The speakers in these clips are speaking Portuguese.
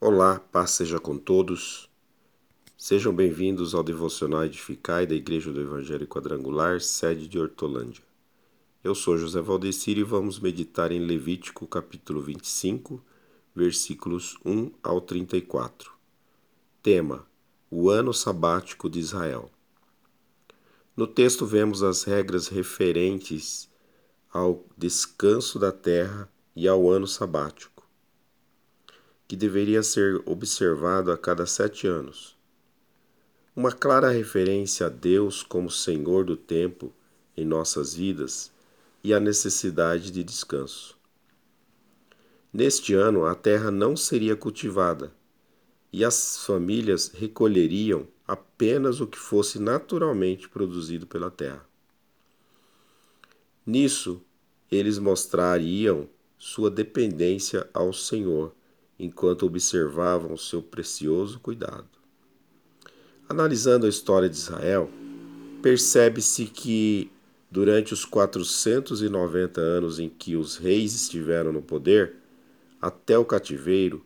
Olá, paz seja com todos. Sejam bem-vindos ao Devocional Edificai da Igreja do Evangelho Quadrangular, sede de Hortolândia. Eu sou José Valdecir e vamos meditar em Levítico capítulo 25, versículos 1 ao 34. Tema: O ano sabático de Israel. No texto vemos as regras referentes ao descanso da terra e ao ano sabático que deveria ser observado a cada sete anos. Uma clara referência a Deus como Senhor do tempo em nossas vidas e a necessidade de descanso. Neste ano, a terra não seria cultivada e as famílias recolheriam apenas o que fosse naturalmente produzido pela terra. Nisso, eles mostrariam sua dependência ao Senhor enquanto observavam seu precioso cuidado. Analisando a história de Israel, percebe-se que durante os 490 anos em que os reis estiveram no poder, até o cativeiro,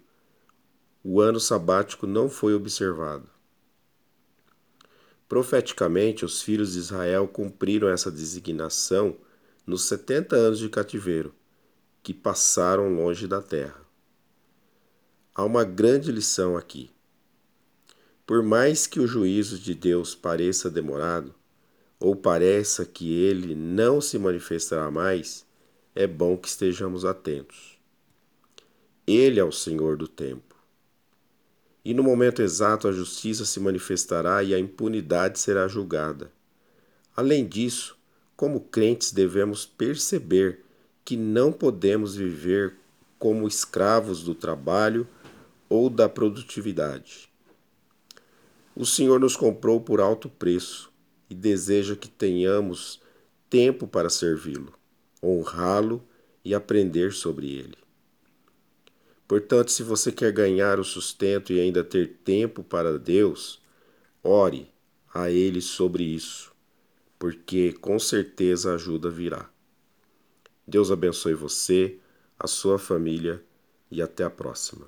o ano sabático não foi observado. Profeticamente, os filhos de Israel cumpriram essa designação nos 70 anos de cativeiro, que passaram longe da terra. Há uma grande lição aqui. Por mais que o juízo de Deus pareça demorado, ou pareça que ele não se manifestará mais, é bom que estejamos atentos. Ele é o Senhor do tempo. E no momento exato a justiça se manifestará e a impunidade será julgada. Além disso, como crentes devemos perceber que não podemos viver como escravos do trabalho ou da produtividade. O Senhor nos comprou por alto preço e deseja que tenhamos tempo para servi-lo, honrá-lo e aprender sobre ele. Portanto, se você quer ganhar o sustento e ainda ter tempo para Deus, ore a Ele sobre isso, porque com certeza a ajuda virá. Deus abençoe você, a sua família e até a próxima.